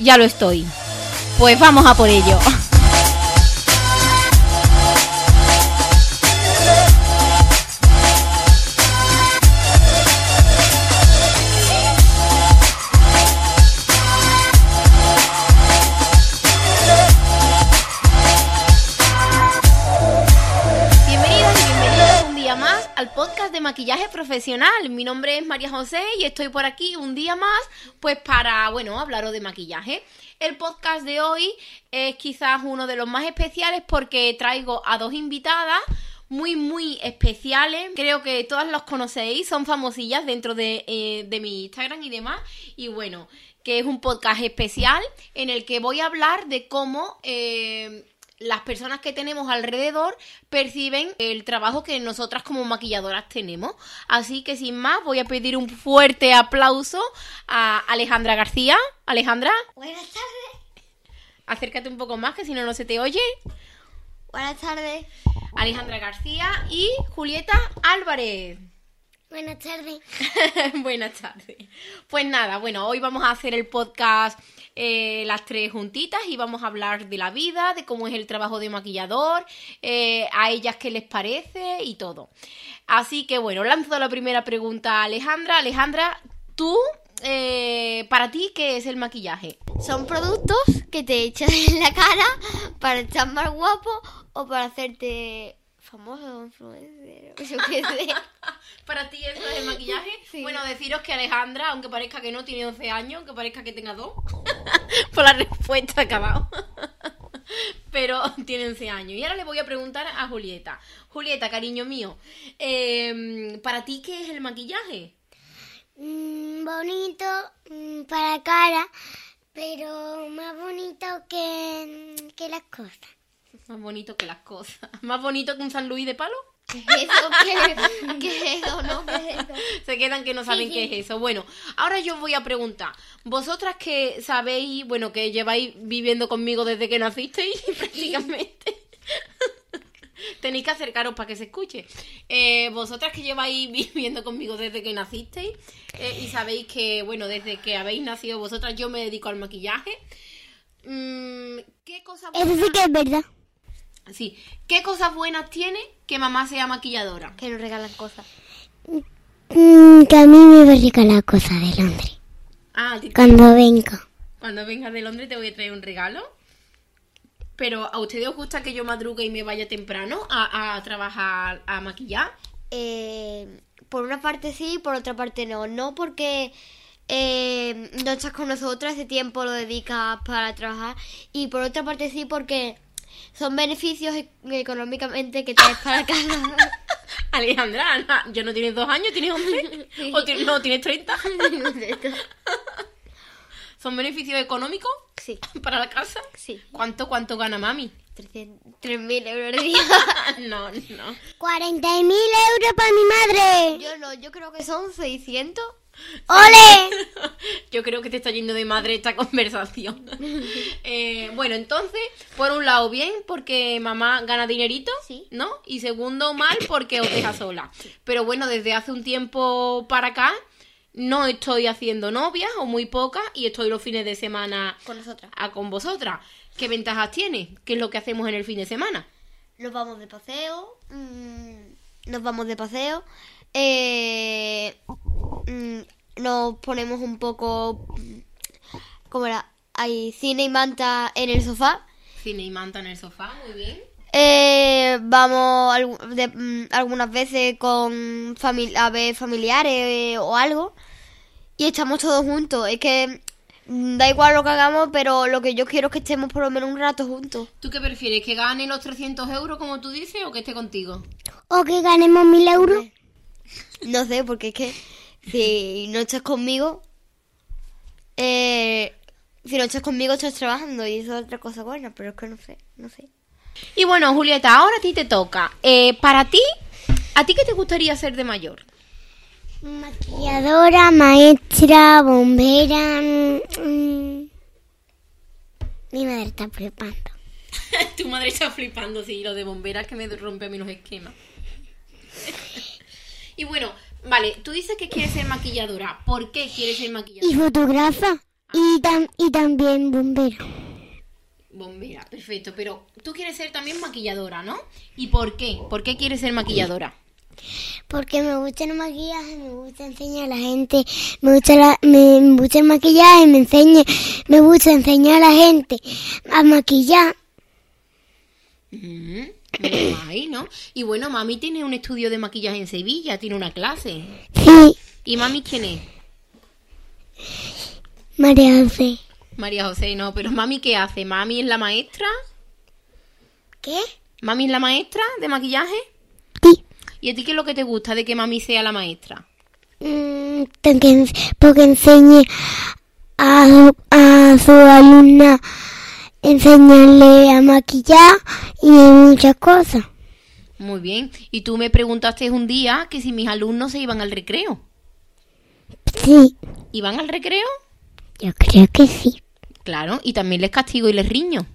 ya lo estoy. Pues vamos a por ello. maquillaje profesional. Mi nombre es María José y estoy por aquí un día más, pues para, bueno, hablaros de maquillaje. El podcast de hoy es quizás uno de los más especiales porque traigo a dos invitadas muy, muy especiales. Creo que todas los conocéis, son famosillas dentro de, eh, de mi Instagram y demás. Y bueno, que es un podcast especial en el que voy a hablar de cómo... eh, las personas que tenemos alrededor perciben el trabajo que nosotras como maquilladoras tenemos. Así que sin más, voy a pedir un fuerte aplauso a Alejandra García. Alejandra, Buenas tardes. acércate un poco más que si no, no se te oye. Buenas tardes. Alejandra García y Julieta Álvarez. Buenas tardes. Buenas tardes. Pues nada, bueno, hoy vamos a hacer el podcast eh, las tres juntitas y vamos a hablar de la vida, de cómo es el trabajo de maquillador, eh, a ellas qué les parece y todo. Así que bueno, lanzo la primera pregunta a Alejandra. Alejandra, tú, eh, para ti, ¿qué es el maquillaje? Son productos que te echas en la cara para estar más guapo o para hacerte famoso influencer. Yo qué sé. ¿Para ti eso es el maquillaje? Sí. Bueno, deciros que Alejandra, aunque parezca que no tiene 11 años, aunque parezca que tenga dos, por la respuesta acabado. Pero tiene 11 años. Y ahora le voy a preguntar a Julieta. Julieta, cariño mío, eh, ¿para ti qué es el maquillaje? Mm, bonito mm, para cara, pero más bonito que, que las cosas. Más bonito que las cosas. ¿Más bonito que un San Luis de palo? ¿Qué es eso? ¿Qué, qué es eso? ¿No? ¿Qué es eso? Se quedan que no saben Sí, qué es eso. Bueno, ahora yo os voy a preguntar. Vosotras que sabéis, bueno, que lleváis viviendo conmigo desde que nacisteis, prácticamente. Tenéis que acercaros para que se escuche. Eh, vosotras que lleváis viviendo conmigo desde que nacisteis eh, y sabéis que, bueno, desde que habéis nacido vosotras yo me dedico al maquillaje. Mm, ¿Qué cosas Eso sí que es verdad. Sí, ¿qué cosas buenas tiene que mamá sea maquilladora? Que nos regalan cosas. Mm, que a mí me va a regalar cosas de Londres. Ah, Cuando venga. Cuando vengas de Londres te voy a traer un regalo. Pero ¿a ustedes os gusta que yo madrugue y me vaya temprano a, a trabajar, a maquillar? Eh, por una parte sí, por otra parte no. No porque eh, no estás con nosotros, ese tiempo lo dedicas para trabajar. Y por otra parte sí porque son beneficios e- económicamente que traes para casa. Alejandra, Ana, ¿yo no tienes dos años? ¿Tienes once? ¿O ti- no, tienes 30? ¿Son beneficios económicos sí, para la casa? sí. ¿Cuánto, cuánto gana mami? 3.000 euros al día. no, no. 40.000 euros para mi madre. Yo no, yo creo que son 600. ¡Ole! Yo creo que te está yendo de madre esta conversación. Eh, bueno, entonces, por un lado, bien, porque mamá gana dinerito, Sí. ¿no? Y segundo, mal, porque os deja sola. Pero bueno, desde hace un tiempo para acá, no estoy haciendo novias, o muy pocas, y estoy los fines de semana Con nosotras. a con vosotras. ¿Qué ventajas tiene? ¿Qué es lo que hacemos en el fin de semana? Nos vamos de paseo. mm, nos vamos de paseo. eh, mm, nos ponemos un poco. mm, ¿Cómo era? hay cine y manta en el sofá. Cine y manta en el sofá, muy bien. Eh, vamos de- mm, algunas veces con fami- a ver familiares eh, o algo y estamos todos juntos. Es que mm, da igual lo que hagamos, pero lo que yo quiero es que estemos por lo menos un rato juntos. ¿Tú qué prefieres? ¿Que gane los 300 euros como tú dices o que esté contigo? O que ganemos mil euros. No sé, porque es que si no estás conmigo, eh, si no estás conmigo estás trabajando y eso es otra cosa buena, pero es que no sé, no sé. Y bueno, Julieta, ahora a ti te toca. Eh, para ti, ¿a ti qué te gustaría ser de mayor? Maquilladora, maestra, bombera. mm, Mi madre está flipando. tu madre está flipando, sí, lo de bomberas que me rompe a mí los esquemas. y bueno, vale, tú dices que quieres ser maquilladora. ¿Por qué quieres ser Y maquilladora? fotógrafa. Y, tam- y también bombera. Bombera, perfecto. Pero tú quieres ser también maquilladora, ¿no? ¿Y por qué? ¿Por qué quieres ser maquilladora? Porque me gusta el maquillaje, me gusta enseñar a la gente, me gusta, la- me, me gusta el maquillaje, me enseña, me gusta enseñar a la gente a maquillar. Mm, guay, ¿no? Y bueno, mami tiene un estudio de maquillaje en Sevilla, tiene una clase. Sí, ¿Y mami quién es? María José. María José, no, pero mami ¿qué hace? ¿Mami es la maestra? ¿Qué? ¿Mami es la maestra de maquillaje? Sí. ¿Y a ti qué es lo que te gusta de que mami sea la maestra? Mm, porque, porque enseñe a, a su alumna, enseñarle a maquillar y muchas cosas. Muy bien. Y tú me preguntaste un día que si mis alumnos se iban al recreo. Sí, ¿Iban al recreo? yo creo que sí. Claro, y también les castigo y les riño.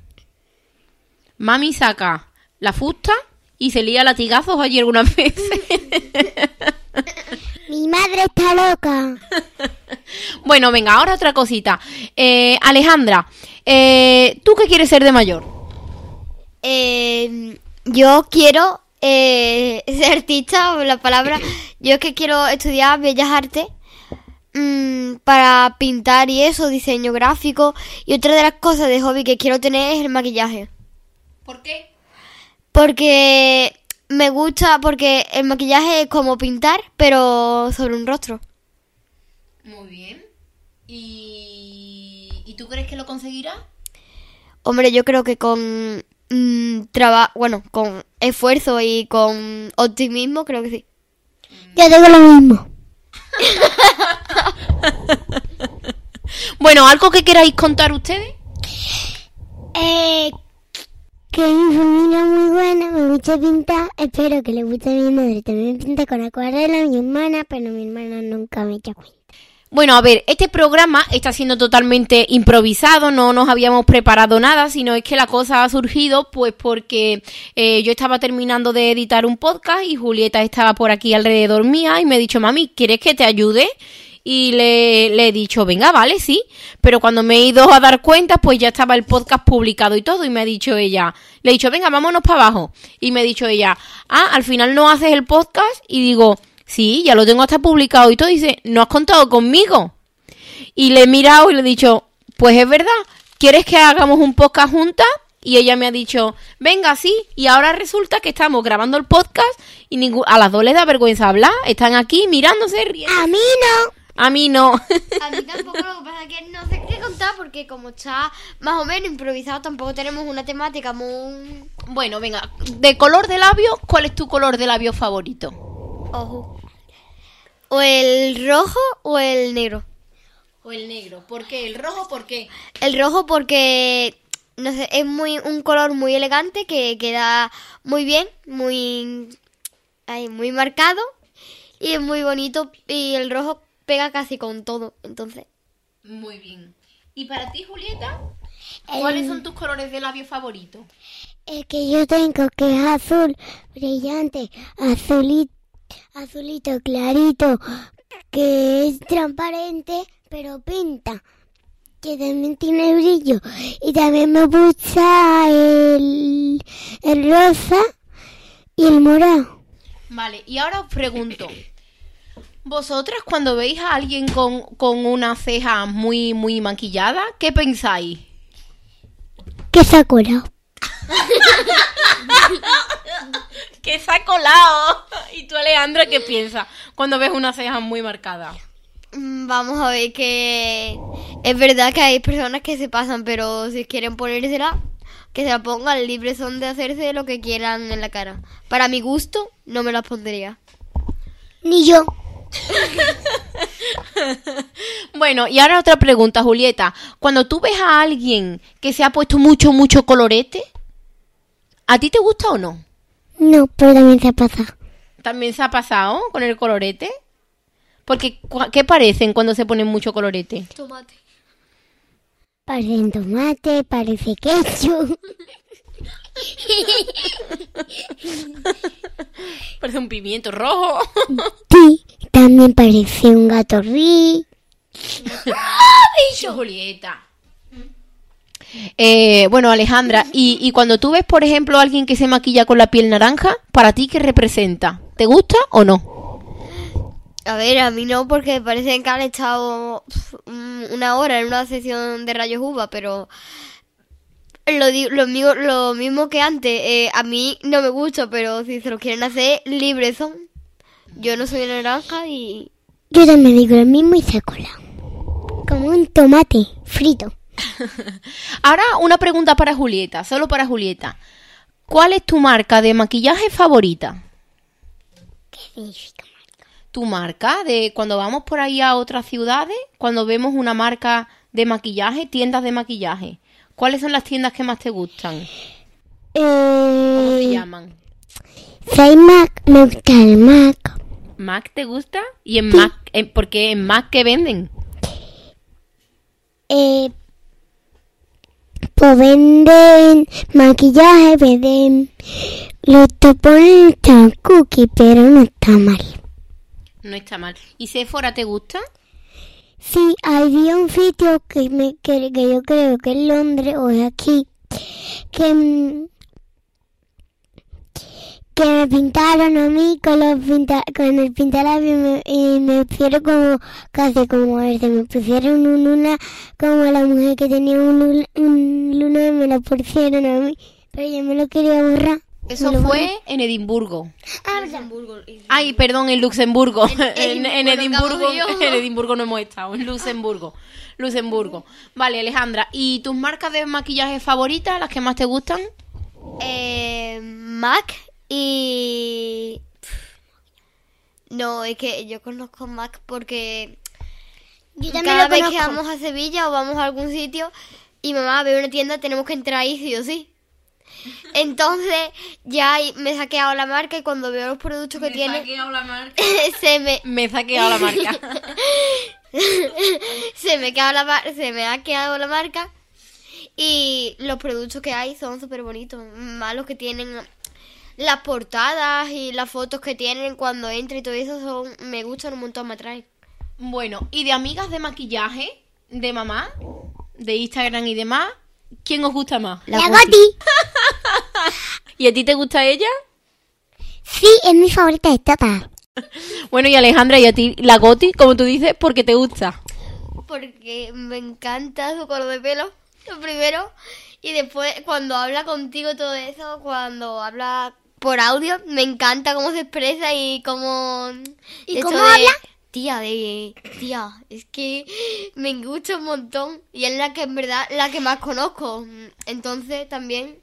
Mami saca la fusta y se lía latigazos allí algunas veces. Mi madre está loca. bueno, venga, ahora otra cosita. Eh, Alejandra, eh, ¿tú qué quieres ser de mayor? Eh, yo quiero eh, ser artista, o la palabra. Yo es que quiero estudiar Bellas Artes mm, para pintar y eso, diseño gráfico. Y otra de las cosas de hobby que quiero tener es el maquillaje. ¿Por qué? Porque me gusta, porque el maquillaje es como pintar, pero sobre un rostro. Muy bien. ¿Y, ¿y tú crees que lo conseguirás? Hombre, yo creo que con trabajo, bueno, con esfuerzo y con optimismo, creo que sí. Yo digo lo mismo. Bueno, ¿algo que queráis contar ustedes? Eh, que mi familia es muy buena, me gusta pintar. Espero que le guste a mi madre. También pinta con acuarela mi hermana, pero mi hermana nunca me echa cuenta. Bueno, a ver, este programa está siendo totalmente improvisado, no nos habíamos preparado nada, sino es que la cosa ha surgido pues porque eh, yo estaba terminando de editar un podcast y Julieta estaba por aquí alrededor mía y me ha dicho, mami, ¿quieres que te ayude? Y le, le he dicho, venga, vale, sí. Pero cuando me he ido a dar cuenta, pues ya estaba el podcast publicado y todo. Y me ha dicho ella, le he dicho, venga, vámonos para abajo. Y me ha dicho ella, ah, al final no haces el podcast. Y digo, sí, ya lo tengo hasta publicado y todo. Y dice, no has contado conmigo. Y le he mirado y le he dicho, pues es verdad, ¿quieres que hagamos un podcast juntas? Y ella me ha dicho, venga, sí. Y ahora resulta que estamos grabando el podcast y a las dos les da vergüenza hablar. Están aquí mirándose, riendo. A mí no. A mí no. A mí tampoco, lo que pasa es que no sé qué contar porque como está más o menos improvisado, tampoco tenemos una temática muy... bueno, venga, de color de labio, ¿cuál es tu color de labio favorito? Ojo. O el rojo o el negro. O el negro. ¿Por qué? ¿El rojo por qué? El rojo porque, no sé, es muy un color muy elegante que queda muy bien, muy, ay, muy marcado y es muy bonito y el rojo pega casi con todo, entonces. Muy bien. ¿Y para ti, Julieta? ¿Cuáles son tus colores de labio favoritos? El que yo tengo que es azul, brillante, azulito, azulito clarito, que es transparente, pero pinta, que también tiene brillo. Y también me gusta el, el rosa y el morado. Vale, y ahora os pregunto, Vosotras cuando veis a alguien con, con una ceja muy, muy maquillada, ¿qué pensáis? Que se ha colado. Que se ha colado. ¿Y tú, Alejandra, qué piensas cuando ves una ceja muy marcada? Mm, Vamos a ver que es verdad que hay personas que se pasan, pero si quieren ponérsela, que se la pongan, libres son de hacerse lo que quieran en la cara. Para mi gusto, no me las pondría. Ni yo. Bueno, y ahora otra pregunta, Julieta. Cuando tú ves a alguien que se ha puesto mucho, mucho colorete, ¿a ti te gusta o no? No, pero también se ha pasado. ¿También se ha pasado con el colorete? Porque, ¿qué parecen cuando se ponen mucho colorete? Tomate. Parece tomate, parece ketchup. Parece un pimiento rojo. Sí, también parece un gato ri. Julieta. Eh, bueno, Alejandra, y, y cuando tú ves, por ejemplo, a alguien que se maquilla con la piel naranja, ¿para ti qué representa? ¿Te gusta o no? A ver, a mí no, porque parece que han estado una hora en una sesión de rayos uva, pero lo, lo, mismo, lo mismo que antes. eh, a mí no me gusta, pero si se lo quieren hacer, libres son. Yo no soy naranja y... Yo también digo lo mismo y se ha colado. Como un tomate frito. Ahora una pregunta para Julieta, solo para Julieta. ¿Cuál es tu marca de maquillaje favorita? ¿Qué significa? ¿Tu marca de cuando vamos por ahí a otras ciudades, cuando vemos una marca de maquillaje, tiendas de maquillaje? ¿Cuáles son las tiendas que más te gustan? ¿Cómo se Eh, llaman? hay Mac, me gusta el Mac. ¿Mac te gusta? ¿Y en Mac, en- por qué en Mac qué venden? Eh, pues venden maquillaje, venden los tapones cookie, pero no está mal. No está mal. ¿Y Sephora te gusta? Sí, había un sitio que, me, que, que yo creo que es Londres o es aquí, que, mm, que me pintaron a mí con, los pinta, con el pintalabio y me, pusieron como, casi como verde, me pusieron un luna como la mujer que tenía un luna y me lo pusieron a mí, pero yo me lo quería borrar. Eso fue en Edimburgo. Ah, verdad. Ay, perdón, en Luxemburgo. En, en- en bueno, Edimburgo, en Edimburgo no hemos estado, en Luxemburgo. Luxemburgo. Vale, Alejandra, ¿y tus marcas de maquillaje favoritas, las que más te gustan? Eh, Mac y... No, es que yo conozco Mac porque Yo también cada lo vez que vamos a Sevilla o vamos a algún sitio y mamá ve una tienda tenemos que entrar ahí sí o sí. Entonces ya me he saqueado la marca y cuando veo los productos que tiene la marca. se me Me he saqueado la marca. se me queda la mar- se me ha quedado la marca y los productos que hay son súper bonitos, más los que tienen las portadas y las fotos que tienen cuando entra y todo eso son me gustan un montón, me atraen. Bueno, ¿y de amigas de maquillaje? ¿De mamá? ¿De Instagram y demás? ¿Quién os gusta más? La Goti. ¿Y a ti te gusta ella? Sí, es mi favorita de todas. Bueno, y Alejandra, ¿y a ti la Goti, como tú dices, porque te gusta? Porque me encanta su color de pelo, lo primero. Y después, cuando habla contigo todo eso, cuando habla por audio, me encanta cómo se expresa y cómo... ¿Y de cómo de- habla? Tía, de... Tía, es que me gusta un montón. Y es la que en verdad, la que más conozco. Entonces, también...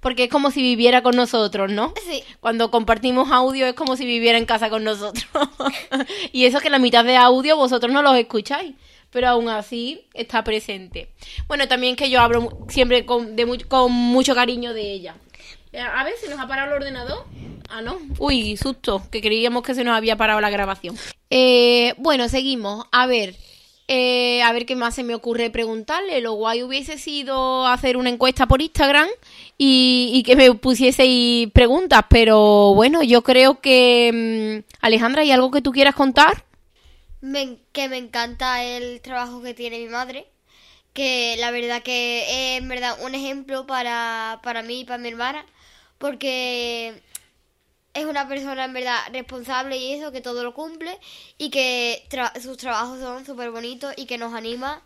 Porque es como si viviera con nosotros, ¿no? Sí. Cuando compartimos audio es como si viviera en casa con nosotros. y eso que la mitad de audio vosotros no los escucháis, pero aún así está presente. Bueno, también que yo hablo siempre con, de mu- con mucho cariño de ella. Eh, A ver, ¿se nos ha parado el ordenador? Ah, no. Uy, susto, que creíamos que se nos había parado la grabación. Eh, bueno, seguimos. A ver, eh, a ver qué más se me ocurre preguntarle. Lo guay hubiese sido hacer una encuesta por Instagram y, que me pusieseis preguntas, pero bueno, yo creo que... mm, Alejandra, ¿hay algo que tú quieras contar? Que me encanta el trabajo que tiene mi madre. Que la verdad que es verdad un ejemplo para, para mí y para mi hermana. Porque es una persona en verdad responsable y eso, que todo lo cumple y que sus trabajos son súper bonitos y que nos anima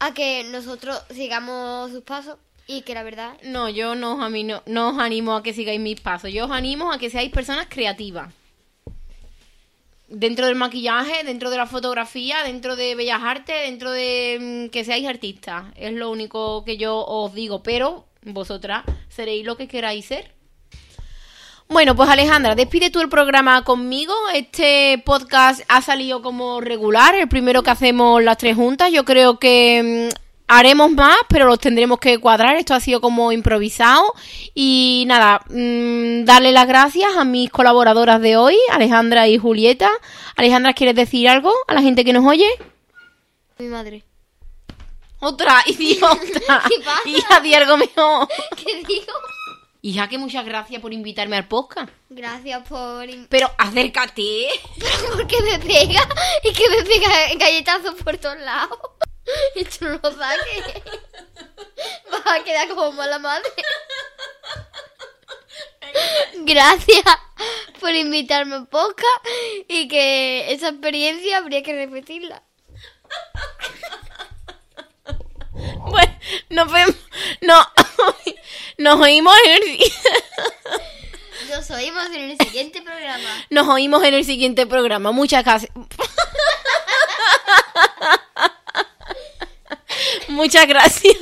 a que nosotros sigamos sus pasos y que la verdad No, yo no os, amino- no os animo a que sigáis mis pasos. Yo os animo a que seáis personas creativas. Dentro del maquillaje, dentro de la fotografía, dentro de bellas artes, dentro de mm, que seáis artistas. Es lo único que yo os digo. Pero vosotras seréis lo que queráis ser. Bueno, pues Alejandra, despide tú el programa conmigo. Este podcast ha salido como regular, el primero que hacemos las tres juntas. Yo creo que mm, haremos más, pero los tendremos que cuadrar. Esto ha sido como improvisado. Y nada, mm, darle las gracias a mis colaboradoras de hoy, Alejandra y Julieta. Alejandra, ¿quieres decir algo a la gente que nos oye? mi madre. Otra, idiota. ¿Qué pasa? Hija, di algo mejor. ¿Qué digo? Hija, que muchas gracias por invitarme al podcast. Gracias por... Pero acércate. Pero porque me pega y que me pega galletazos por todos lados. Y tú no lo saques. Vas a quedar como mala madre. Gracias por invitarme a podcast y que esa experiencia habría que repetirla. Bueno, nos vemos. No, nos oímos en el, Nos oímos en el siguiente programa. nos oímos en el siguiente programa. Muchas gracias. Muchas gracias.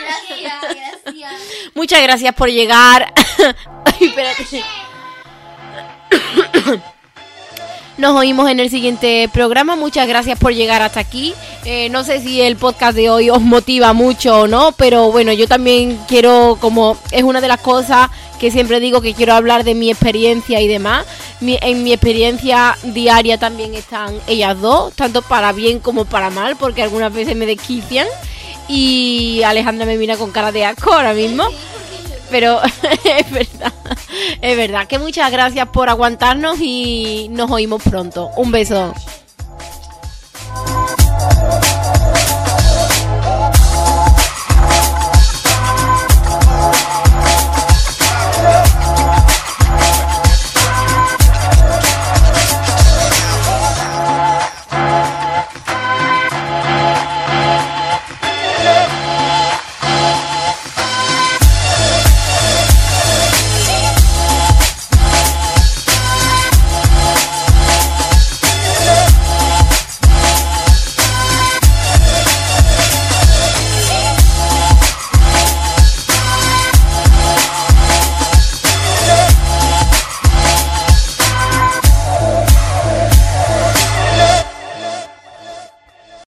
Gracias, gracias. Muchas gracias por llegar. Ay, espérate. Nos oímos en el siguiente programa. Muchas gracias por llegar hasta aquí. Eh, no sé si el podcast de hoy os motiva mucho o no, pero bueno, yo también quiero, como es una de las cosas que siempre digo que quiero hablar de mi experiencia y demás. Mi- en mi experiencia diaria también están ellas dos, tanto para bien como para mal, porque algunas veces me desquician. Y Alejandra me mira con cara de asco ahora mismo. Pero es verdad, es verdad que muchas gracias por aguantarnos y nos oímos pronto. Un beso.